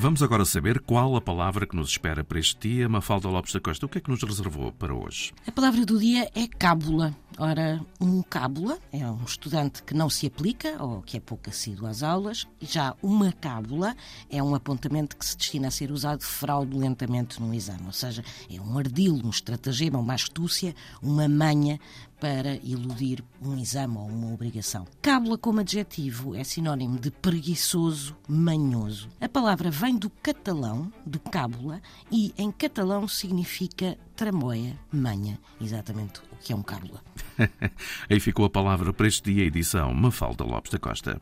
Vamos agora saber qual a palavra que nos espera para este dia. Mafalda Lopes da Costa, o que é que nos reservou para hoje? A palavra do dia é cábula. Ora, um cábula é um estudante que não se aplica ou que é pouco assíduo às aulas. Já uma cábula é um apontamento que se destina a ser usado fraudulentamente num exame. Ou seja, é um ardil, um estratagema, uma astúcia, uma manha para iludir um exame ou uma obrigação. Cábula como adjetivo é sinónimo de preguiçoso, manhoso. A palavra vem do catalão, de cábula, e em catalão significa tramóia, manha, exatamente o que é um cábula. Aí ficou a palavra para este dia, edição Mafalda Lopes da Costa.